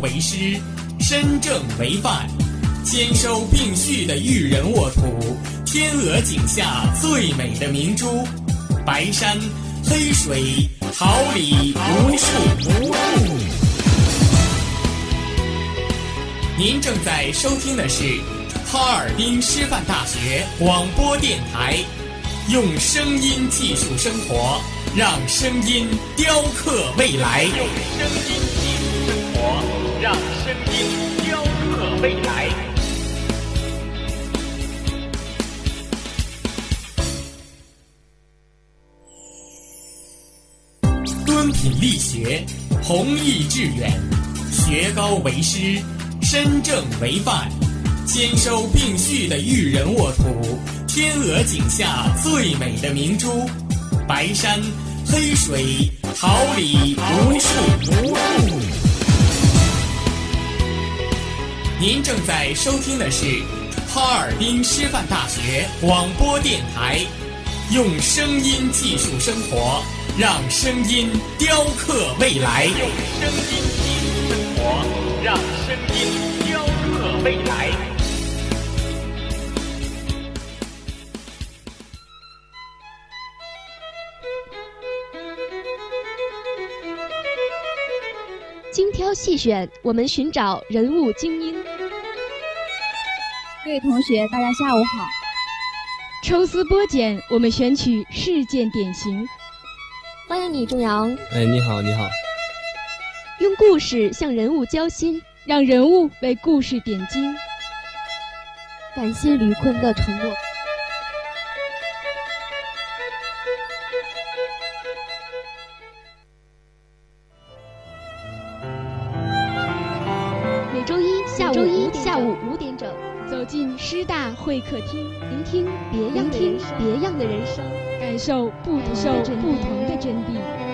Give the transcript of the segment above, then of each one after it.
为师，身正为范，兼收并蓄的育人沃土，天鹅颈下最美的明珠，白山黑水桃李无数。您正在收听的是哈尔滨师范大学广播电台，用声音技术生活，让声音雕刻未来。用声音，雕刻未来。敦品力学，弘毅致远，学高为师，身正为范，兼收并蓄的育人沃土，天鹅颈下最美的明珠，白山黑水桃李无数。您正在收听的是哈尔滨师范大学广播电台，用声音技术生活，让声音雕刻未来。用声音技术生活，让声音雕刻未来。精挑细选，我们寻找人物精英。各位同学，大家下午好。抽丝剥茧，我们选取事件典型。欢迎你，钟阳。哎，你好，你好。用故事向人物交心，让人物为故事点睛。感谢吕坤的承诺。会客厅，聆听别样的人生，别样的人生，感受不同受不同的真谛。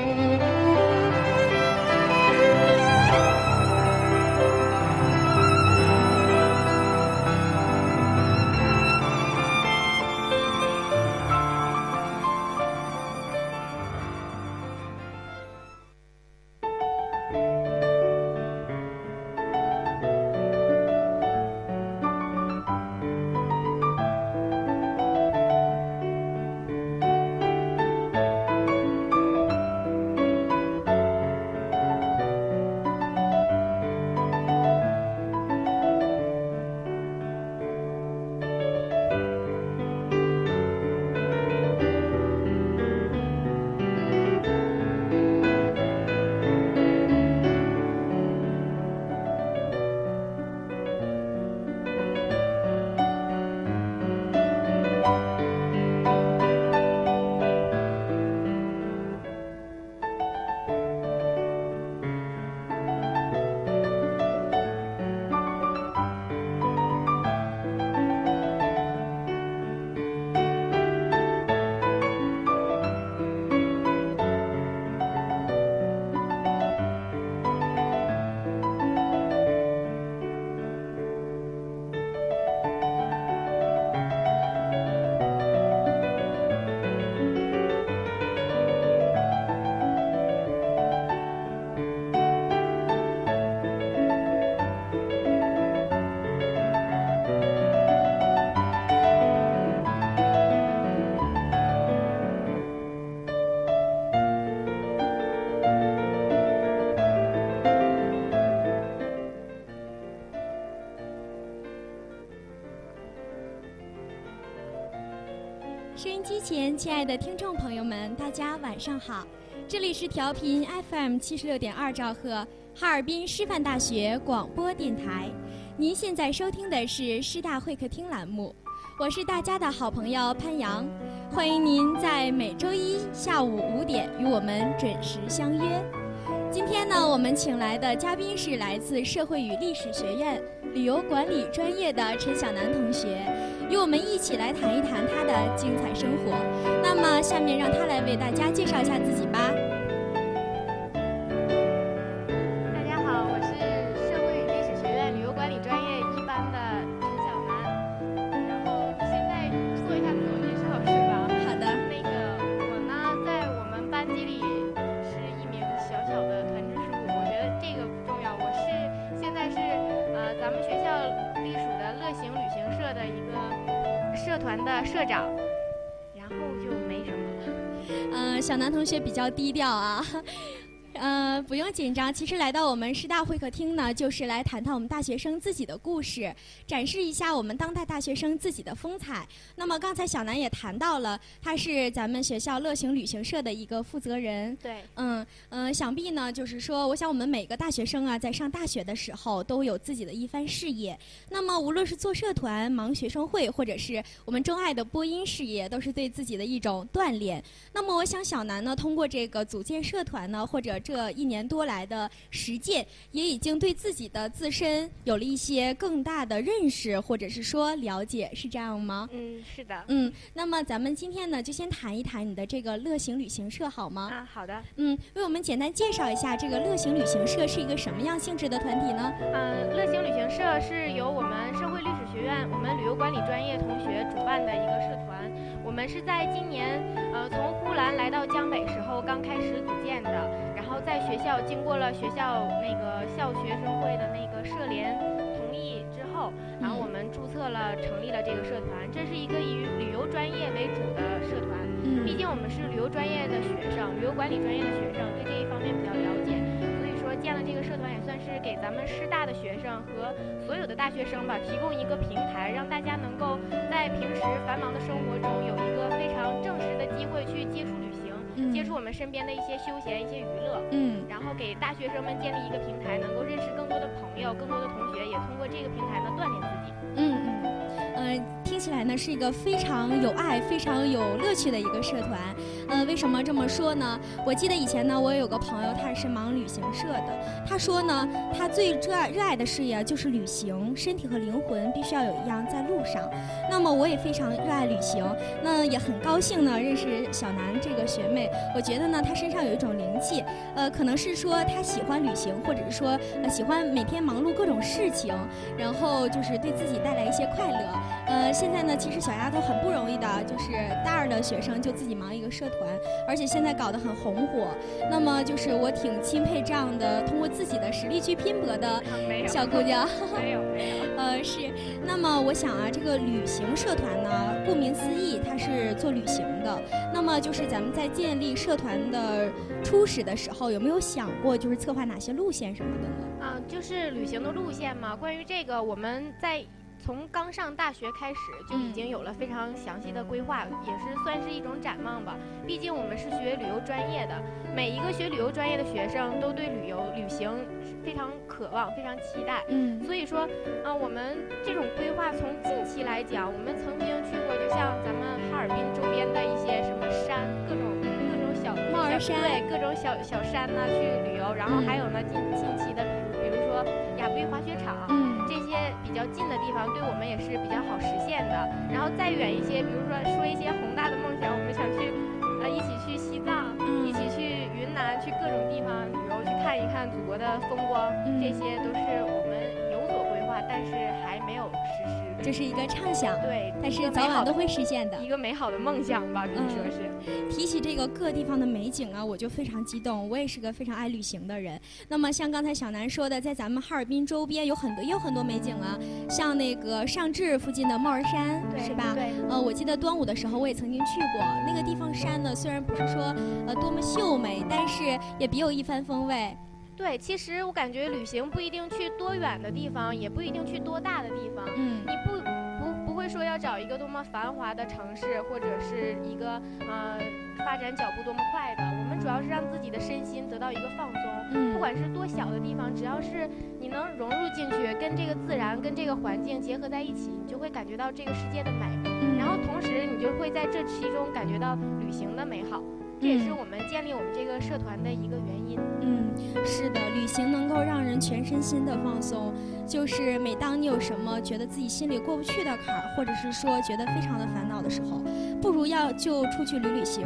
收音机前，亲爱的听众朋友们，大家晚上好！这里是调频 FM 七十六点二兆赫，哈尔滨师范大学广播电台。您现在收听的是师大会客厅栏目，我是大家的好朋友潘阳，欢迎您在每周一下午五点与我们准时相约。今天呢，我们请来的嘉宾是来自社会与历史学院旅游管理专业的陈晓楠同学，与我们一起来谈一谈他的精彩生活。那么，下面让他来为大家介绍一下自己吧。较低调啊。呃，不用紧张。其实来到我们师大会客厅呢，就是来谈谈我们大学生自己的故事，展示一下我们当代大学生自己的风采。那么刚才小南也谈到了，他是咱们学校乐行旅行社的一个负责人。对，嗯嗯，想必呢，就是说，我想我们每个大学生啊，在上大学的时候，都有自己的一番事业。那么无论是做社团、忙学生会，或者是我们钟爱的播音事业，都是对自己的一种锻炼。那么我想小南呢，通过这个组建社团呢，或者这一年多来的实践，也已经对自己的自身有了一些更大的认识，或者是说了解，是这样吗？嗯，是的。嗯，那么咱们今天呢，就先谈一谈你的这个乐行旅行社好吗？啊，好的。嗯，为我们简单介绍一下这个乐行旅行社是一个什么样性质的团体呢？嗯，乐行旅行社是由我们社会历史学院我们旅游管理专业同学主办的一个社团。我们是在今年呃从呼兰来到江北时候刚开始组建的。在学校经过了学校那个校学生会的那个社联同意之后，然后我们注册了，成立了这个社团。这是一个以旅游专业为主的社团。嗯，毕竟我们是旅游专业的学生，旅游管理专业的学生，对这一方面比较了解。所以说建了这个社团，也算是给咱们师大的学生和所有的大学生吧，提供一个平台，让大家能够在平时繁忙的生活中有一个非常正式的机会去。接触我们身边的一些休闲、一些娱乐，嗯，然后给大学生们建立一个平台，能够认识更多的朋友、更多的同学，也通过这个平台呢锻炼自己。嗯嗯，呃，听起来呢是一个非常有爱、非常有乐趣的一个社团。呃，为什么这么说呢？我记得以前呢，我有个朋友，他是忙旅行社的。他说呢，他最热爱热爱的事业就是旅行，身体和灵魂必须要有一样在路上。那么我也非常热爱旅行，那也很高兴呢认识小南这个学妹。我觉得呢，她身上有一种灵气，呃，可能是说她喜欢旅行，或者是说呃喜欢每天忙碌各种事情，然后就是对自己带来一些快乐。呃，现在呢，其实小丫头很不容易的，就是大二的学生就自己忙一个社，而且现在搞得很红火。那么就是我挺钦佩这样的通过。自己的实力去拼搏的小姑娘，没有没有，呃是。那么我想啊，这个旅行社团呢，顾名思义，它是做旅行的。那么就是咱们在建立社团的初始的时候，有没有想过就是策划哪些路线什么的呢？啊，就是旅行的路线嘛。关于这个，我们在。从刚上大学开始就已经有了非常详细的规划，也是算是一种展望吧。毕竟我们是学旅游专业的，每一个学旅游专业的学生都对旅游旅行非常渴望、非常期待。嗯，所以说，啊，我们这种规划从近期来讲，我们曾经去过，就像咱们哈尔滨周边的一些什么山，各种各种小帽儿山，对，各种小小山呐去旅游。然后还有呢，近近期的，比如说亚布力滑雪场。这些比较近的地方，对我们也是比较好实现的。然后再远一些，比如说说一些宏大的梦想，我们想去，呃，一起去西藏，一起去云南，去各种地方旅游，去看一看祖国的风光。这些都是我们有所规划，但是还没有实施。这是一个畅想，对，但是早晚都会实现的一个美好的梦想吧，可以说是。提起这个各地方的美景啊，我就非常激动。我也是个非常爱旅行的人。那么像刚才小南说的，在咱们哈尔滨周边有很多也有很多美景啊，像那个上志附近的帽儿山，是吧？对。呃，我记得端午的时候我也曾经去过那个地方，山呢虽然不是说呃多么秀美，但是也别有一番风味。对，其实我感觉旅行不一定去多远的地方，也不一定去多大的地方。嗯，你不不不会说要找一个多么繁华的城市，或者是一个呃发展脚步多么快的。我们主要是让自己的身心得到一个放松。嗯，不管是多小的地方，只要是你能融入进去，跟这个自然、跟这个环境结合在一起，你就会感觉到这个世界的美。嗯，然后同时你就会在这其中感觉到旅行的美好。这也是我们建立我们这个社团的一个原因。嗯，是的，旅行能够让人全身心的放松。就是每当你有什么觉得自己心里过不去的坎儿，或者是说觉得非常的烦恼的时候，不如要就出去旅旅行，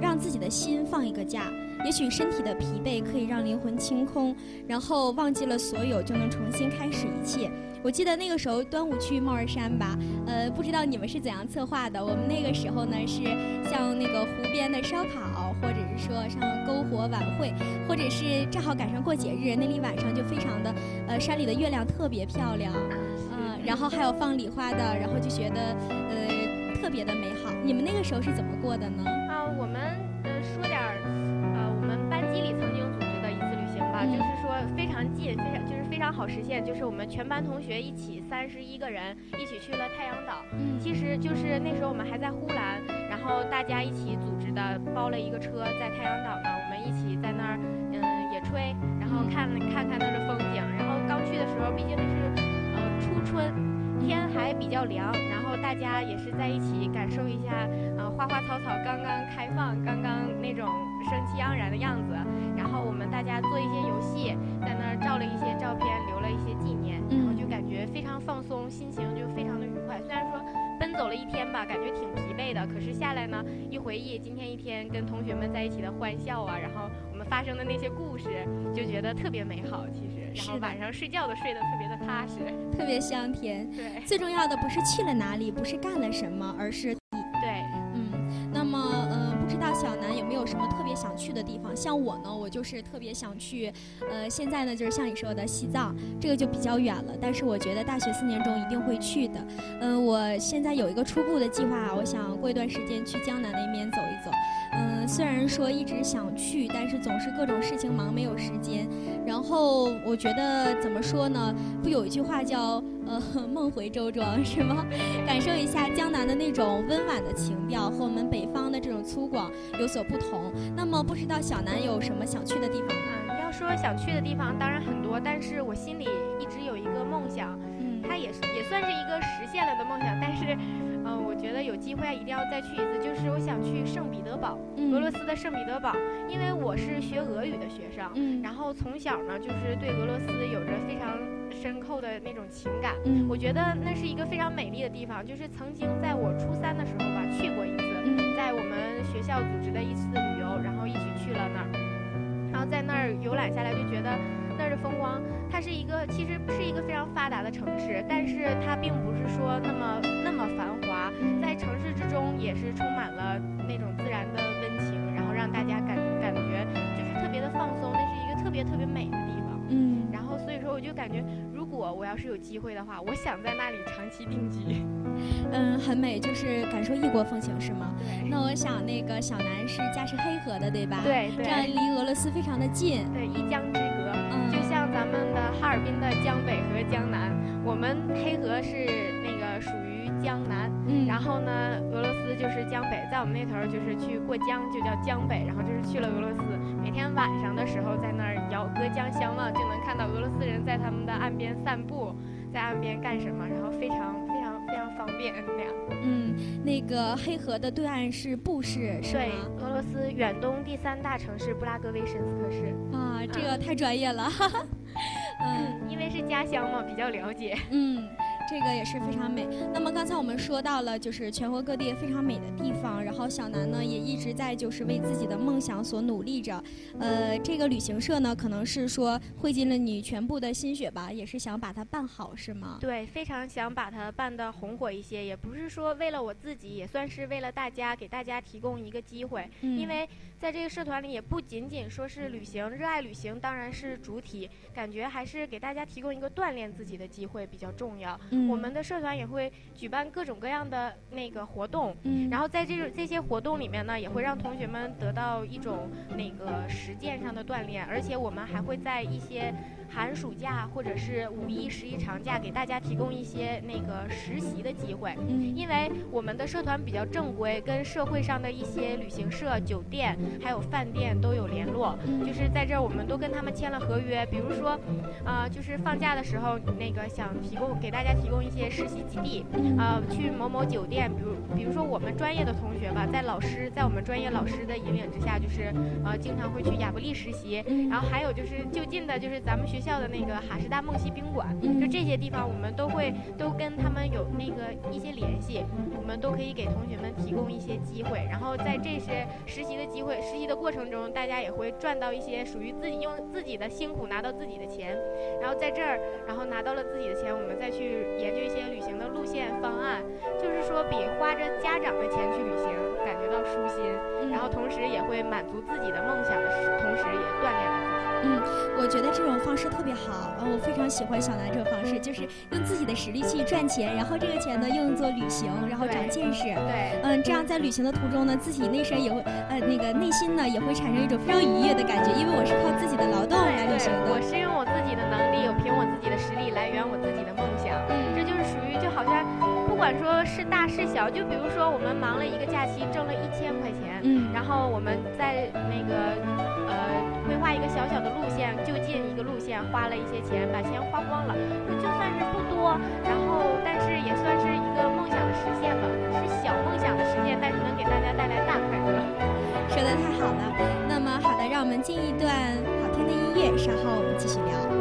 让自己的心放一个假。也许身体的疲惫可以让灵魂清空，然后忘记了所有，就能重新开始一切。我记得那个时候端午去帽儿山吧，呃，不知道你们是怎样策划的。我们那个时候呢是像那个湖边的烧烤，或者是。说像篝火晚会，或者是正好赶上过节日，那里晚上就非常的，呃，山里的月亮特别漂亮，嗯，然后还有放礼花的，然后就觉得呃特别的美好。你们那个时候是怎么过的呢？啊，我们呃说点儿，呃，我们班级里曾经组织的一次旅行吧，就是说非常近，非常常好实现，就是我们全班同学一起三十一个人一起去了太阳岛。嗯，其实就是那时候我们还在呼兰，然后大家一起组织的包了一个车在太阳岛呢，我们一起在那儿嗯野炊，然后看看看那儿的风景。然后刚去的时候，毕竟那是呃初春，天还比较凉，然后大家也是在一起感受一下呃花花草草刚刚开放，刚刚那种生气盎然的样子。然后我们大家做一些游戏，在那儿照了一些照片，留了一些纪念，然后就感觉非常放松，心情就非常的愉快。虽然说奔走了一天吧，感觉挺疲惫的，可是下来呢，一回忆今天一天跟同学们在一起的欢笑啊，然后我们发生的那些故事，就觉得特别美好。其实，然后晚上睡觉都睡得特别的踏实，特别香甜。对，最重要的不是去了哪里，不是干了什么，而是像我呢，我就是特别想去，呃，现在呢就是像你说的西藏，这个就比较远了。但是我觉得大学四年中一定会去的。嗯，我现在有一个初步的计划，我想过一段时间去江南那边走一走。嗯，虽然说一直想去，但是总是各种事情忙，没有时间。然后我觉得怎么说呢？不有一句话叫呃“ 梦回周庄”是吗？感受一下江南的那种温婉的情调，和我们北方的这种粗犷有所不同。那么不知道小南有什么想去的地方嗯，要说想去的地方，当然很多，但是我心里一直有一个梦想，嗯，它也是也算是一个实现了的梦想，但是。嗯，我觉得有机会一定要再去一次。就是我想去圣彼得堡，俄罗斯的圣彼得堡，因为我是学俄语的学生，嗯，然后从小呢就是对俄罗斯有着非常深厚的那种情感，嗯，我觉得那是一个非常美丽的地方。就是曾经在我初三的时候吧，去过一次，在我们学校组织的一次旅游，然后一起去了那儿，然后在那儿游览下来就觉得。那儿的风光，它是一个其实是一个非常发达的城市，但是它并不是说那么那么繁华，在城市之中也是充满了那种自然的温情，然后让大家感感觉就是特别的放松，那是一个特别特别美的地方。嗯，然后所以说我就感觉，如果我要是有机会的话，我想在那里长期定居。嗯，很美，就是感受异国风情，是吗？对。那我想那个小南是家是黑河的，对吧？对对。这样离俄罗斯非常的近。对，一江之隔。嗯就像咱们的哈尔滨的江北和江南，我们黑河是江南，嗯，然后呢，俄罗斯就是江北，在我们那头就是去过江就叫江北，然后就是去了俄罗斯，每天晚上的时候在那儿遥隔江相望，就能看到俄罗斯人在他们的岸边散步，在岸边干什么，然后非常非常非常方便那样。嗯，那个黑河的对岸是布市，是对，俄罗斯远东第三大城市布拉格维申斯克市。啊，这个太专业了，嗯，因为是家乡嘛，比较了解。嗯。这个也是非常美。那么刚才我们说到了，就是全国各地非常美的地方。然后小南呢也一直在就是为自己的梦想所努力着。呃，这个旅行社呢可能是说汇进了你全部的心血吧，也是想把它办好，是吗？对，非常想把它办得红火一些。也不是说为了我自己，也算是为了大家，给大家提供一个机会。因为在这个社团里，也不仅仅说是旅行，热爱旅行当然是主体，感觉还是给大家提供一个锻炼自己的机会比较重要。我们的社团也会举办各种各样的那个活动，嗯，然后在这种这些活动里面呢，也会让同学们得到一种那个实践上的锻炼，而且我们还会在一些。寒暑假或者是五一、十一长假，给大家提供一些那个实习的机会。嗯，因为我们的社团比较正规，跟社会上的一些旅行社、酒店还有饭店都有联络。就是在这儿，我们都跟他们签了合约。比如说，啊，就是放假的时候，那个想提供给大家提供一些实习基地，啊，去某某酒店。比如，比如说我们专业的同学吧，在老师在我们专业老师的引领之下，就是呃，经常会去亚布力实习。然后还有就是就近的，就是咱们学。学校的那个哈师大梦溪宾馆，就这些地方，我们都会都跟他们有那个一些联系，我们都可以给同学们提供一些机会。然后在这些实习的机会、实习的过程中，大家也会赚到一些属于自己用自己的辛苦拿到自己的钱。然后在这儿，然后拿到了自己的钱，我们再去研究一些旅行的路线方案，就是说比花着家长的钱去旅行感觉到舒心，然后同时也会满足自己的梦想的同时，也锻炼了。嗯，我觉得这种方式特别好，嗯，我非常喜欢小南这种方式，就是用自己的实力去赚钱，然后这个钱呢用作旅行，然后长见识。对，嗯，这样在旅行的途中呢，自己内身也会，呃，那个内心呢也会产生一种非常愉悦的感觉，因为我是靠自己的劳动来旅行的。我是用我自己的能力，我凭我自己的实力来圆我自己的梦想。嗯，这就是属于就好像，不管说是大是小，就比如说我们忙了一个假期，挣了一千块钱，嗯，然后我们在那个。规划一个小小的路线，就近一个路线，花了一些钱，把钱花光了，就算是不多，然后但是也算是一个梦想的实现吧，是小梦想的实现，但是能给大家带来大快乐。说的太好了，那么好的，让我们进一段好听的音乐，稍后我们继续聊。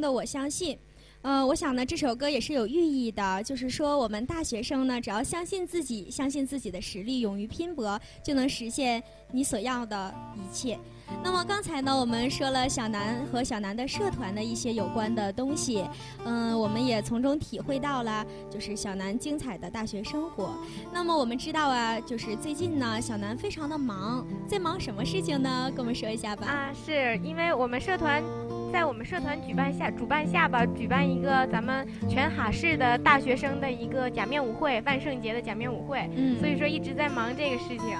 的，我相信。嗯，我想呢，这首歌也是有寓意的，就是说我们大学生呢，只要相信自己，相信自己的实力，勇于拼搏，就能实现你所要的一切。那么刚才呢，我们说了小南和小南的社团的一些有关的东西，嗯，我们也从中体会到了就是小南精彩的大学生活。那么我们知道啊，就是最近呢，小南非常的忙，在忙什么事情呢？跟我们说一下吧。啊，是因为我们社团。在我们社团举办下主办下吧，举办一个咱们全哈市的大学生的一个假面舞会，万圣节的假面舞会。嗯，所以说一直在忙这个事情。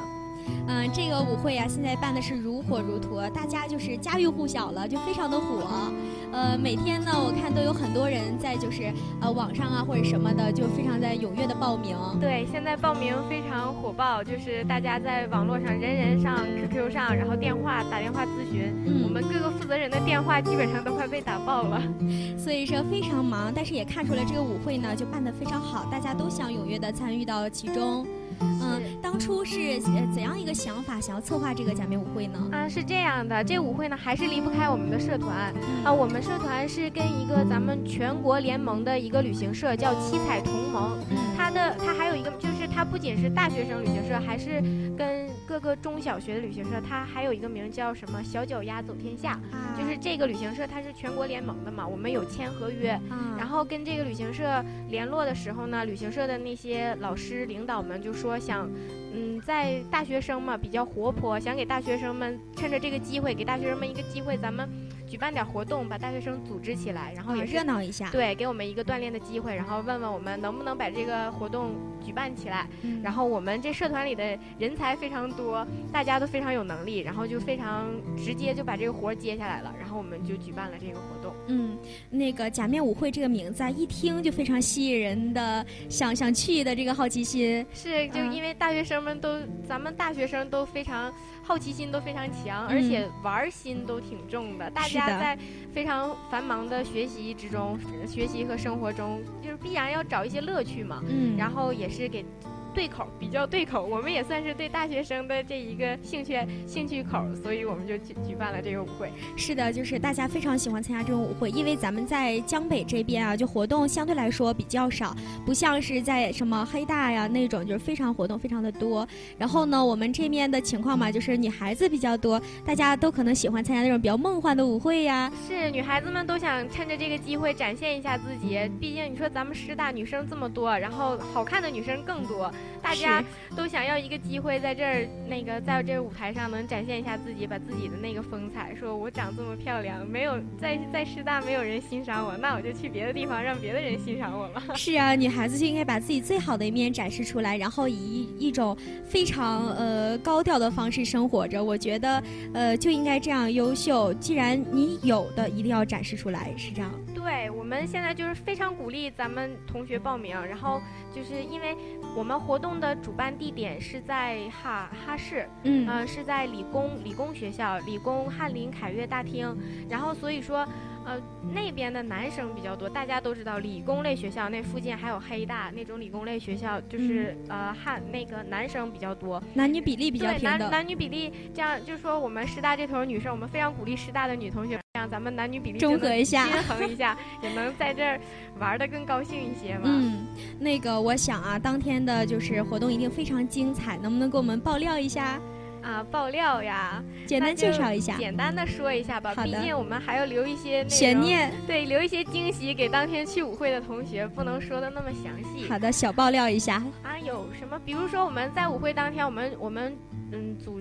嗯，这个舞会呀，现在办的是如火如荼，大家就是家喻户晓了，就非常的火。呃，每天呢，我看都有很多人在就是呃网上啊或者什么的，就非常在踊跃的报名。对，现在报名非常火爆，就是大家在网络上人人上 QQ 上，然后电话打电话咨询，我们各个负责人的电话基本上都快被打爆了。所以说非常忙，但是也看出来这个舞会呢就办得非常好，大家都想踊跃的参与到其中。嗯，当初是怎样一个想法，想要策划这个假面舞会呢？啊，是这样的，这舞会呢还是离不开我们的社团。啊。我们社团是跟一个咱们全国联盟的一个旅行社叫七彩同盟，它的它还有一个就是它不仅是大学生旅行社，还是跟各个中小学的旅行社，它还有一个名叫什么小脚丫走天下，就是这个旅行社它是全国联盟的嘛，我们有签合约，然后跟这个旅行社联络的时候呢，旅行社的那些老师领导们就说想。嗯，在大学生嘛比较活泼，想给大学生们趁着这个机会，给大学生们一个机会，咱们举办点活动，把大学生组织起来，然后也热闹一下。对，给我们一个锻炼的机会，然后问问我们能不能把这个活动举办起来。然后我们这社团里的人才非常多，大家都非常有能力，然后就非常直接就把这个活接下来了，然后我们就举办了这个活动。嗯，那个假面舞会这个名字啊，一听就非常吸引人的，想想去的这个好奇心。是，就因为大学生们都，咱们大学生都非常好奇心都非常强，而且玩心都挺重的。大家在非常繁忙的学习之中，学习和生活中，就是必然要找一些乐趣嘛。嗯，然后也是给。对口比较对口，我们也算是对大学生的这一个兴趣兴趣口，所以我们就举举办了这个舞会。是的，就是大家非常喜欢参加这种舞会，因为咱们在江北这边啊，就活动相对来说比较少，不像是在什么黑大呀那种，就是非常活动非常的多。然后呢，我们这面的情况嘛，就是女孩子比较多，大家都可能喜欢参加那种比较梦幻的舞会呀。是，女孩子们都想趁着这个机会展现一下自己，毕竟你说咱们师大女生这么多，然后好看的女生更多。大家都想要一个机会，在这儿那个在这舞台上能展现一下自己，把自己的那个风采。说我长这么漂亮，没有在在师大没有人欣赏我，那我就去别的地方让别的人欣赏我吧。是啊，女孩子就应该把自己最好的一面展示出来，然后以一种非常呃高调的方式生活着。我觉得呃就应该这样优秀。既然你有的一定要展示出来，是这样。对，我们现在就是非常鼓励咱们同学报名，然后就是因为我们活动的主办地点是在哈哈市，嗯，是在理工理工学校理工翰林凯悦大厅，然后所以说。呃，那边的男生比较多，大家都知道，理工类学校那附近还有黑大那种理工类学校，就是呃汉那个男生比较多，男女比例比较平等。男男女比例这样，就是说我们师大这头女生，我们非常鼓励师大的女同学，这样咱们男女比例中和一下，均衡一下，也能在这儿玩的更高兴一些嘛。嗯，那个我想啊，当天的就是活动一定非常精彩，能不能给我们爆料一下？啊，爆料呀！简单介绍一下，简单的说一下吧。毕竟我们还要留一些悬念，对，留一些惊喜给当天去舞会的同学，不能说的那么详细。好的，小爆料一下。啊，有什么？比如说我们在舞会当天，我们我们嗯组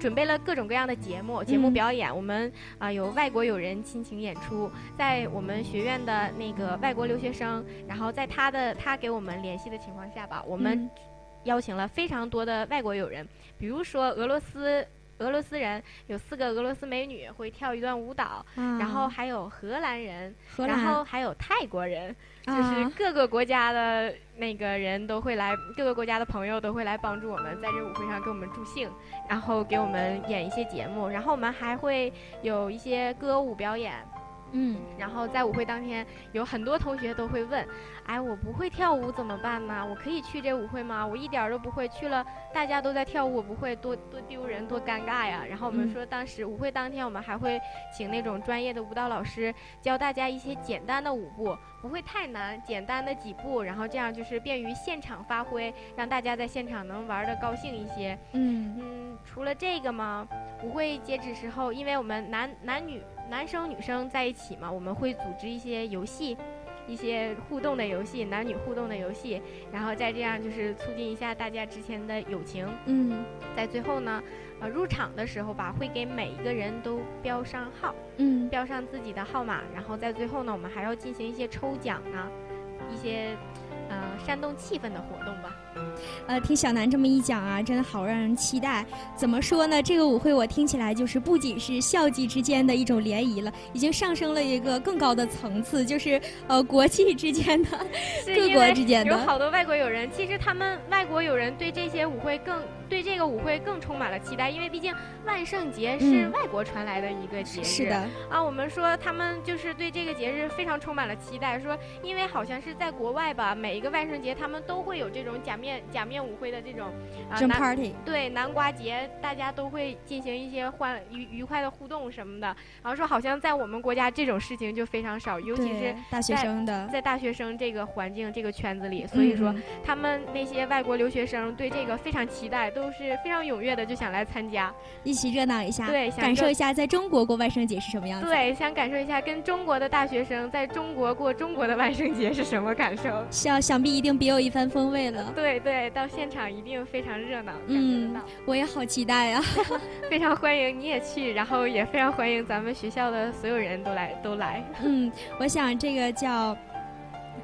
准备了各种各样的节目，节目表演。我们啊有外国友人亲情演出，在我们学院的那个外国留学生，然后在他的他给我们联系的情况下吧，我们邀请了非常多的外国友人。比如说俄罗斯俄罗斯人有四个俄罗斯美女会跳一段舞蹈，然后还有荷兰人，然后还有泰国人，就是各个国家的那个人都会来，各个国家的朋友都会来帮助我们在这舞会上给我们助兴，然后给我们演一些节目，然后我们还会有一些歌舞表演。嗯，然后在舞会当天，有很多同学都会问，哎，我不会跳舞怎么办呢？我可以去这舞会吗？我一点都不会，去了大家都在跳舞，我不会，多多丢人，多尴尬呀。然后我们说，当时舞会当天，我们还会请那种专业的舞蹈老师教大家一些简单的舞步，不会太难，简单的几步，然后这样就是便于现场发挥，让大家在现场能玩的高兴一些。嗯嗯，除了这个嘛，舞会截止时候，因为我们男男女。男生女生在一起嘛，我们会组织一些游戏，一些互动的游戏，男女互动的游戏，然后再这样就是促进一下大家之前的友情。嗯，在最后呢，呃，入场的时候吧，会给每一个人都标上号，嗯，标上自己的号码，然后在最后呢，我们还要进行一些抽奖啊，一些。呃，煽动气氛的活动吧。呃，听小南这么一讲啊，真的好让人期待。怎么说呢？这个舞会我听起来就是不仅是校际之间的一种联谊了，已经上升了一个更高的层次，就是 呃国际之间的、各国之间的。有好多外国友人，其实他们外国友人对这些舞会更对这个舞会更充满了期待，因为毕竟万圣节是外国传来的一个节日。是的。啊，我们说他们就是对这个节日非常充满了期待，说因为好像是在国外吧，每。一个万圣节，他们都会有这种假面假面舞会的这种啊 party。对，南瓜节大家都会进行一些欢愉愉快的互动什么的。然后说好像在我们国家这种事情就非常少，尤其是大学生的在大学生这个环境这个圈子里，所以说他们那些外国留学生对这个非常期待，都是非常踊跃的就想来参加，一起热闹一下，对，想感受一下在中国过万圣节是什么样子。对，想感受一下跟中国的大学生在中国过中国的万圣节是什么感受。想想必一定别有一番风味了。对对，到现场一定非常热闹。嗯，我也好期待呀 非常欢迎你也去，然后也非常欢迎咱们学校的所有人都来都来。嗯，我想这个叫。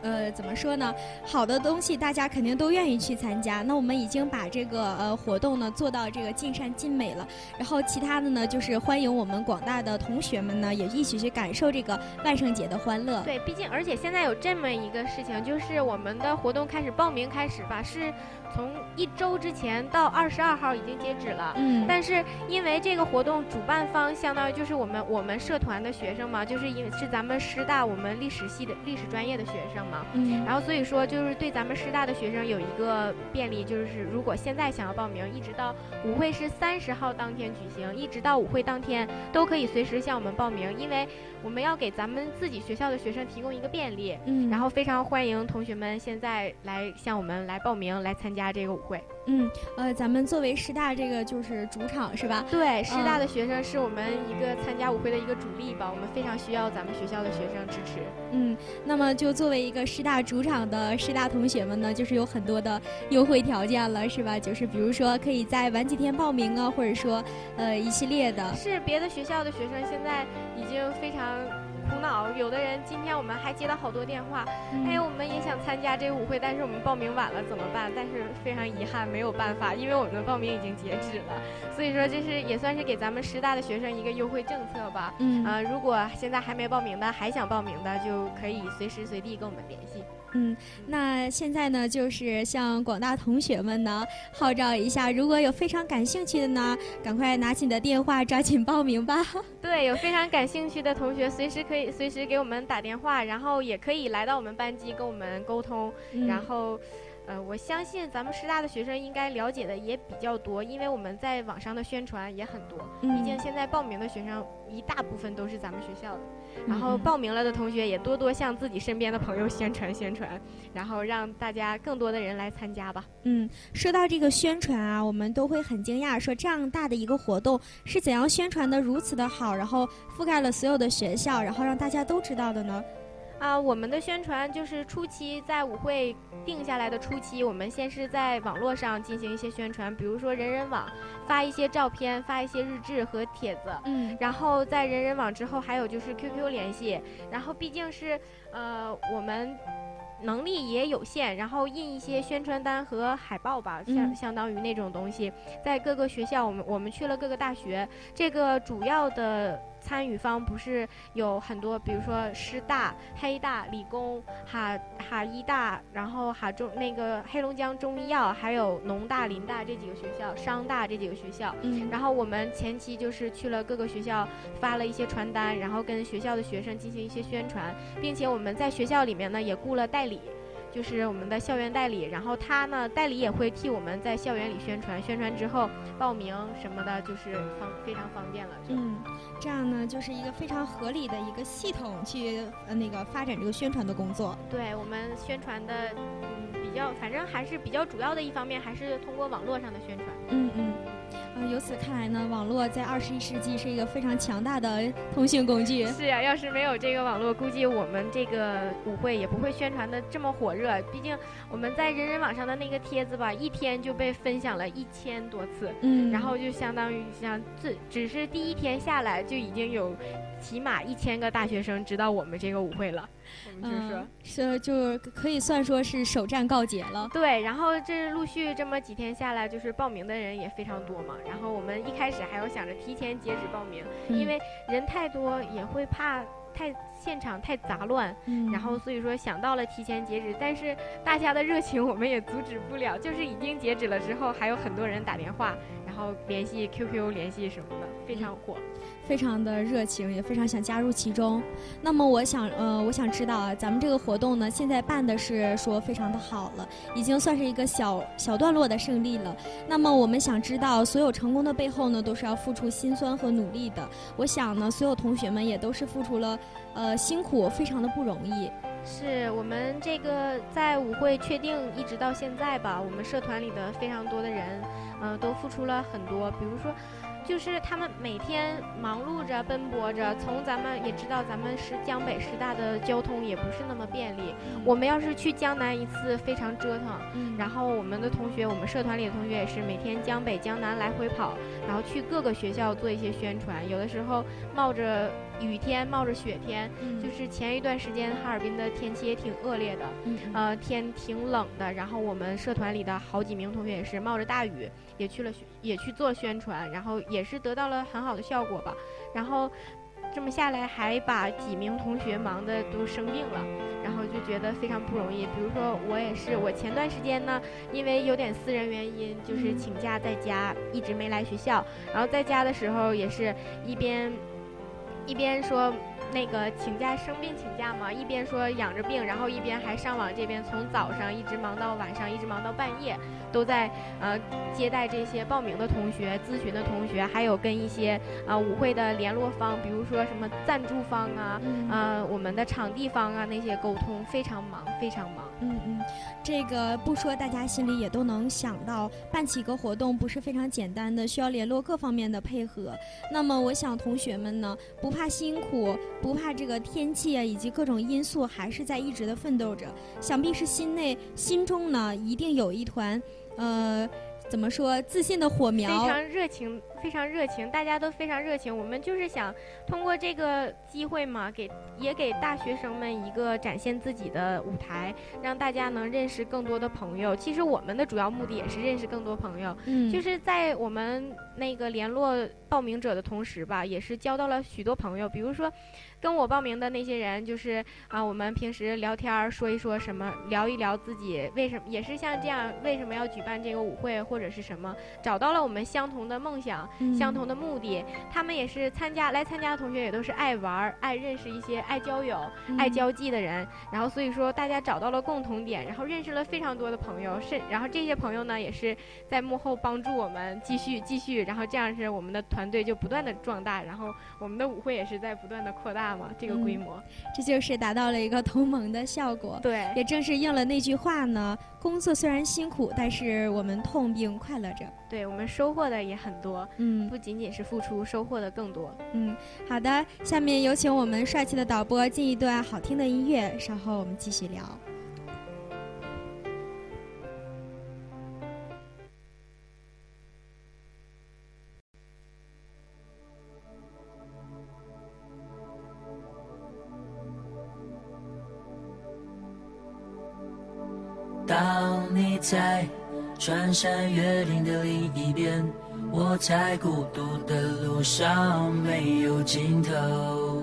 呃，怎么说呢？好的东西大家肯定都愿意去参加。那我们已经把这个呃活动呢做到这个尽善尽美了。然后其他的呢，就是欢迎我们广大的同学们呢也一起去感受这个万圣节的欢乐。对，毕竟而且现在有这么一个事情，就是我们的活动开始报名开始吧，是从一周之前到二十二号已经截止了。嗯。但是因为这个活动主办方相当于就是我们我们社团的学生嘛，就是因为是咱们师大我们历史系的历史专业的学生嘛。嗯，然后所以说就是对咱们师大的学生有一个便利，就是如果现在想要报名，一直到舞会是三十号当天举行，一直到舞会当天都可以随时向我们报名，因为我们要给咱们自己学校的学生提供一个便利。嗯，然后非常欢迎同学们现在来向我们来报名，来参加这个舞会。嗯，呃，咱们作为师大这个就是主场是吧？对，师大的学生是我们一个参加舞会的一个主力吧，我们非常需要咱们学校的学生支持。嗯，那么就作为一个师大主场的师大同学们呢，就是有很多的优惠条件了，是吧？就是比如说可以在晚几天报名啊，或者说呃一系列的。是别的学校的学生现在已经非常。苦恼，有的人今天我们还接到好多电话，哎，我们也想参加这个舞会，但是我们报名晚了怎么办？但是非常遗憾，没有办法，因为我们的报名已经截止了。所以说，这是也算是给咱们师大的学生一个优惠政策吧。嗯，啊，如果现在还没报名的，还想报名的，就可以随时随地跟我们联系。嗯，那现在呢，就是向广大同学们呢号召一下，如果有非常感兴趣的呢，赶快拿起你的电话，抓紧报名吧。对，有非常感兴趣的同学，随时可以随时给我们打电话，然后也可以来到我们班级跟我们沟通，然后。呃，我相信咱们师大的学生应该了解的也比较多，因为我们在网上的宣传也很多。毕竟现在报名的学生一大部分都是咱们学校的，然后报名了的同学也多多向自己身边的朋友宣传宣传，然后让大家更多的人来参加吧。嗯，说到这个宣传啊，我们都会很惊讶，说这样大的一个活动是怎样宣传的如此的好，然后覆盖了所有的学校，然后让大家都知道的呢？啊，我们的宣传就是初期在舞会定下来的初期，我们先是在网络上进行一些宣传，比如说人人网发一些照片，发一些日志和帖子，嗯，然后在人人网之后还有就是 QQ 联系，然后毕竟是呃我们。能力也有限，然后印一些宣传单和海报吧，相相当于那种东西，在各个学校，我们我们去了各个大学，这个主要的参与方不是有很多，比如说师大、黑大、理工、哈哈医大，然后哈中那个黑龙江中医药，还有农大、林大这几个学校，商大这几个学校，嗯，然后我们前期就是去了各个学校，发了一些传单，然后跟学校的学生进行一些宣传，并且我们在学校里面呢也雇了代。理就是我们的校园代理，然后他呢代理也会替我们在校园里宣传，宣传之后报名什么的，就是方非常方便了。嗯，这样呢就是一个非常合理的一个系统去呃那个发展这个宣传的工作。对我们宣传的嗯比较，反正还是比较主要的一方面，还是通过网络上的宣传。嗯嗯。呃，由此看来呢，网络在二十一世纪是一个非常强大的通讯工具。是呀，要是没有这个网络，估计我们这个舞会也不会宣传的这么火热。毕竟我们在人人网上的那个帖子吧，一天就被分享了一千多次。嗯，然后就相当于像这只是第一天下来就已经有起码一千个大学生知道我们这个舞会了。我们就说，是就可以算说是首战告捷了。对，然后这陆续这么几天下来，就是报名的人也非常多嘛。然后我们一开始还有想着提前截止报名，因为人太多也会怕太现场太杂乱。嗯。然后所以说想到了提前截止，但是大家的热情我们也阻止不了，就是已经截止了之后，还有很多人打电话。然后联系 QQ 联系什么的，非常火。非常的热情，也非常想加入其中。那么我想，呃，我想知道啊，咱们这个活动呢，现在办的是说非常的好了，已经算是一个小小段落的胜利了。那么我们想知道，所有成功的背后呢，都是要付出辛酸和努力的。我想呢，所有同学们也都是付出了，呃，辛苦，非常的不容易。是我们这个在舞会确定一直到现在吧，我们社团里的非常多的人，呃，都付出了很多，比如说。就是他们每天忙碌着奔波着，从咱们也知道，咱们是江北师大的交通也不是那么便利。我们要是去江南一次，非常折腾。然后我们的同学，我们社团里的同学也是每天江北江南来回跑，然后去各个学校做一些宣传。有的时候冒着。雨天冒着雪天，就是前一段时间哈尔滨的天气也挺恶劣的，呃，天挺冷的。然后我们社团里的好几名同学也是冒着大雨也去了，也去做宣传，然后也是得到了很好的效果吧。然后这么下来，还把几名同学忙的都生病了，然后就觉得非常不容易。比如说我也是，我前段时间呢，因为有点私人原因，就是请假在家，一直没来学校。然后在家的时候也是一边。一边说那个请假生病请假嘛，一边说养着病，然后一边还上网这边从早上一直忙到晚上，一直忙到半夜，都在呃接待这些报名的同学、咨询的同学，还有跟一些啊舞会的联络方，比如说什么赞助方啊，呃我们的场地方啊那些沟通非常忙，非常忙。嗯嗯，这个不说，大家心里也都能想到，办起一个活动不是非常简单的，需要联络各方面的配合。那么，我想同学们呢，不怕辛苦，不怕这个天气啊，以及各种因素，还是在一直的奋斗着。想必是心内心中呢，一定有一团，呃。怎么说？自信的火苗，非常热情，非常热情，大家都非常热情。我们就是想通过这个机会嘛，给也给大学生们一个展现自己的舞台，让大家能认识更多的朋友。其实我们的主要目的也是认识更多朋友。嗯，就是在我们那个联络报名者的同时吧，也是交到了许多朋友。比如说。跟我报名的那些人，就是啊，我们平时聊天说一说什么，聊一聊自己为什么也是像这样，为什么要举办这个舞会或者是什么，找到了我们相同的梦想，相同的目的。他们也是参加来参加的同学，也都是爱玩、爱认识一些、爱交友、爱交际的人。然后所以说，大家找到了共同点，然后认识了非常多的朋友。是，然后这些朋友呢，也是在幕后帮助我们继续继续，然后这样是我们的团队就不断的壮大，然后我们的舞会也是在不断的扩大嘛。这个规模，这就是达到了一个同盟的效果。对，也正是应了那句话呢：工作虽然辛苦，但是我们痛并快乐着。对我们收获的也很多，嗯，不仅仅是付出，收获的更多。嗯，好的，下面有请我们帅气的导播进一段好听的音乐，稍后我们继续聊。当你在穿山越岭的另一边，我在孤独的路上没有尽头。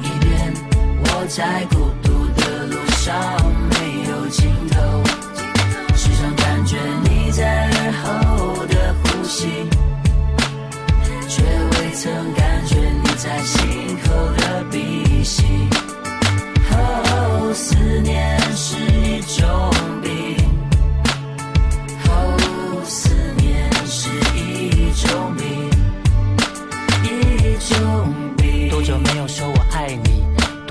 我在孤独的路上没有尽头，时常感觉你在耳后的呼吸，却未曾感觉你在心口的鼻息。哦，思念是一种病，哦，思念是一种病。多久没有说我？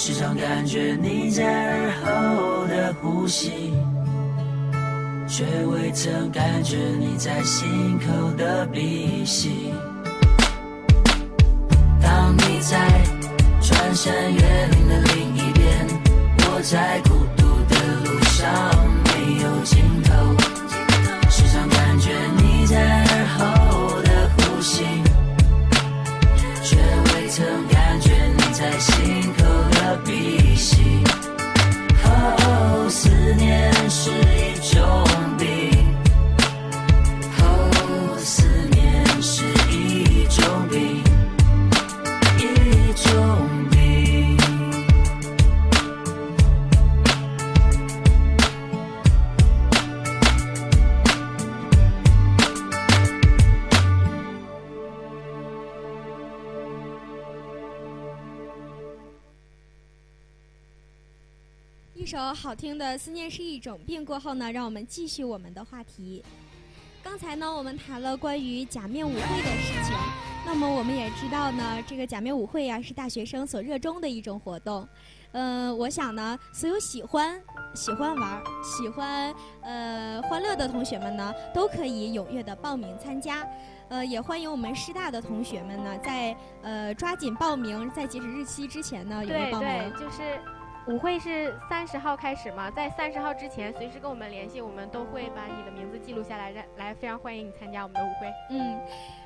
时常感觉你在耳后的呼吸，却未曾感觉你在心口的鼻息。当你在穿山越岭的另一边，我在首好听的《思念是一种病》过后呢，让我们继续我们的话题。刚才呢，我们谈了关于假面舞会的事情。那么我们也知道呢，这个假面舞会呀，是大学生所热衷的一种活动。嗯，我想呢，所有喜欢、喜欢玩、喜欢呃欢乐的同学们呢，都可以踊跃的报名参加。呃，也欢迎我们师大的同学们呢，在呃抓紧报名，在截止日期之前呢，踊跃报名。就是。舞会是三十号开始嘛，在三十号之前随时跟我们联系，我们都会把你的名字记录下来，来来非常欢迎你参加我们的舞会。嗯。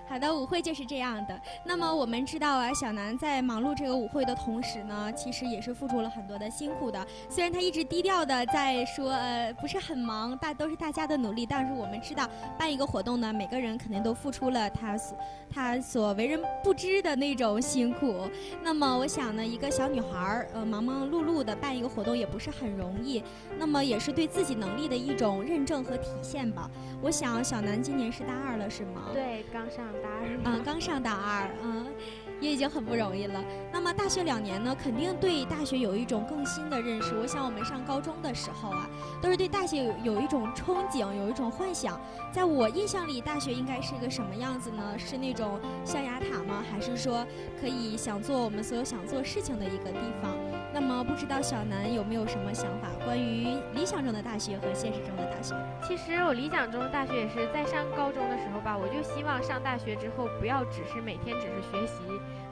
好的，舞会就是这样的。那么我们知道啊，小南在忙碌这个舞会的同时呢，其实也是付出了很多的辛苦的。虽然他一直低调的在说，呃，不是很忙，大都是大家的努力。但是我们知道，办一个活动呢，每个人肯定都付出了他所他所为人不知的那种辛苦。那么我想呢，一个小女孩儿，呃，忙忙碌碌的办一个活动也不是很容易。那么也是对自己能力的一种认证和体现吧。我想小南今年是大二了，是吗？对，刚上。大二，嗯，刚上大二，嗯，也已经很不容易了。那么大学两年呢，肯定对大学有一种更新的认识。我想我们上高中的时候啊，都是对大学有有一种憧憬，有一种幻想。在我印象里，大学应该是一个什么样子呢？是那种象牙塔吗？还是说可以想做我们所有想做事情的一个地方？那么不知道小南有没有什么想法，关于理想中的大学和现实中的大学？其实我理想中的大学也是在上高中的时候吧，我就希望上大学之后不要只是每天只是学习，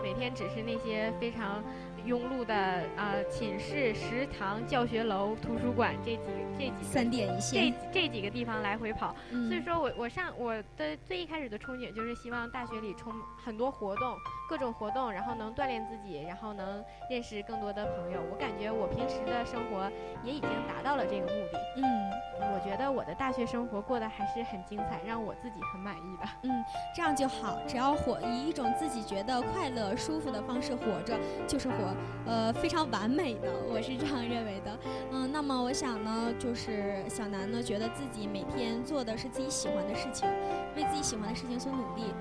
每天只是那些非常。庸碌的呃寝室、食堂、教学楼、图书馆这几这几三点一线，这这几个地方来回跑。所以说我我上我的最一开始的憧憬就是希望大学里充很多活动，各种活动，然后能锻炼自己，然后能认识更多的朋友。我感觉我平时的生活也已经达到了这个目的。嗯，我觉得我的大学生活过得还是很精彩，让我自己很满意的。嗯，这样就好，只要活以一种自己觉得快乐、舒服的方式活着，就是活。呃，非常完美的，我是这样认为的。嗯，那么我想呢，就是小南呢，觉得自己每天做的是自己喜欢的事情，为自己喜欢的事情所努力。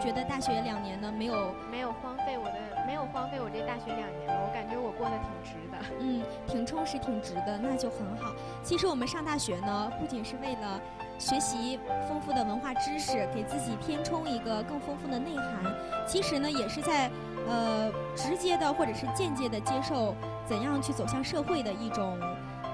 觉得大学两年呢没有没有荒废我的没有荒废我这大学两年了，我感觉我过得挺值的。嗯，挺充实，挺值的，那就很好。其实我们上大学呢，不仅是为了学习丰富的文化知识，给自己填充一个更丰富的内涵，其实呢，也是在呃直接的或者是间接的接受怎样去走向社会的一种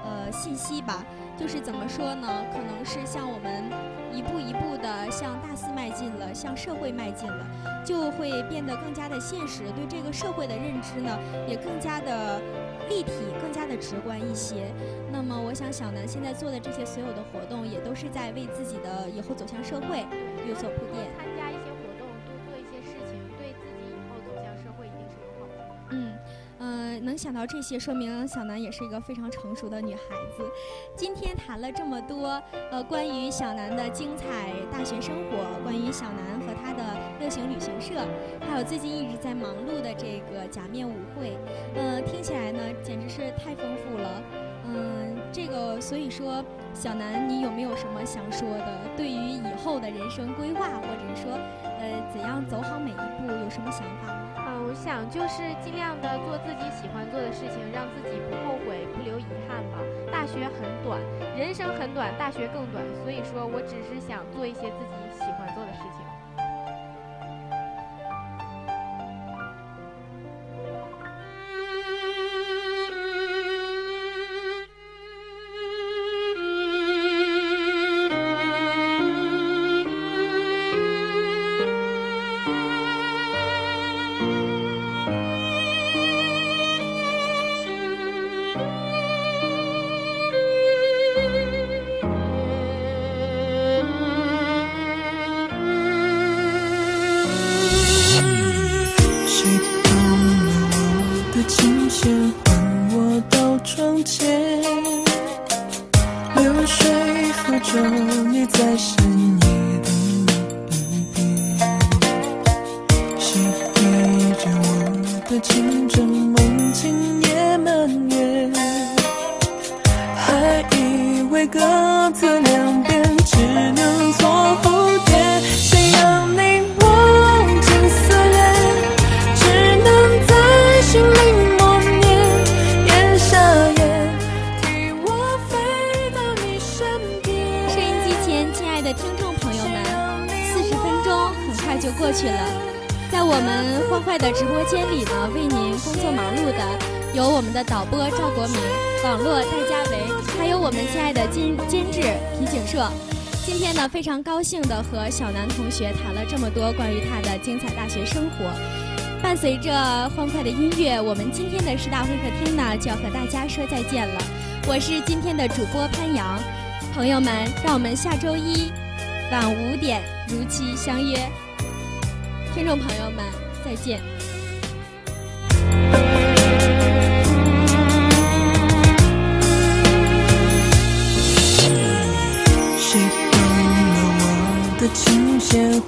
呃信息吧。就是怎么说呢？可能是像我们一步一步的向大四迈进了，向社会迈进了，就会变得更加的现实，对这个社会的认知呢，也更加的立体，更加的直观一些。那么，我想小南现在做的这些所有的活动，也都是在为自己的以后走向社会有所铺垫。能想到这些，说明小南也是一个非常成熟的女孩子。今天谈了这么多，呃，关于小南的精彩大学生活，关于小南和她的乐行旅行社，还有最近一直在忙碌的这个假面舞会，嗯，听起来呢，简直是太丰富了。嗯，这个，所以说，小南，你有没有什么想说的？对于以后的人生规划，或者说，呃，怎样走好每一步，有什么想法？想就是尽量的做自己喜欢做的事情，让自己不后悔、不留遗憾吧。大学很短，人生很短，大学更短，所以说我只是想做一些自己喜欢着你在深夜的另一边，谁陪着我的青春梦境也蔓延？还以为各自两边，只能错付。过去了在我们欢快的直播间里呢为您工作忙碌的有我们的导播赵国明网络戴佳维还有我们亲爱的监监制皮景硕今天呢非常高兴的和小南同学谈了这么多关于他的精彩大学生活伴随着欢快的音乐我们今天的十大会客厅呢就要和大家说再见了我是今天的主播潘阳朋友们让我们下周一晚五点如期相约听众朋友们，再见。谁动了我的琴弦？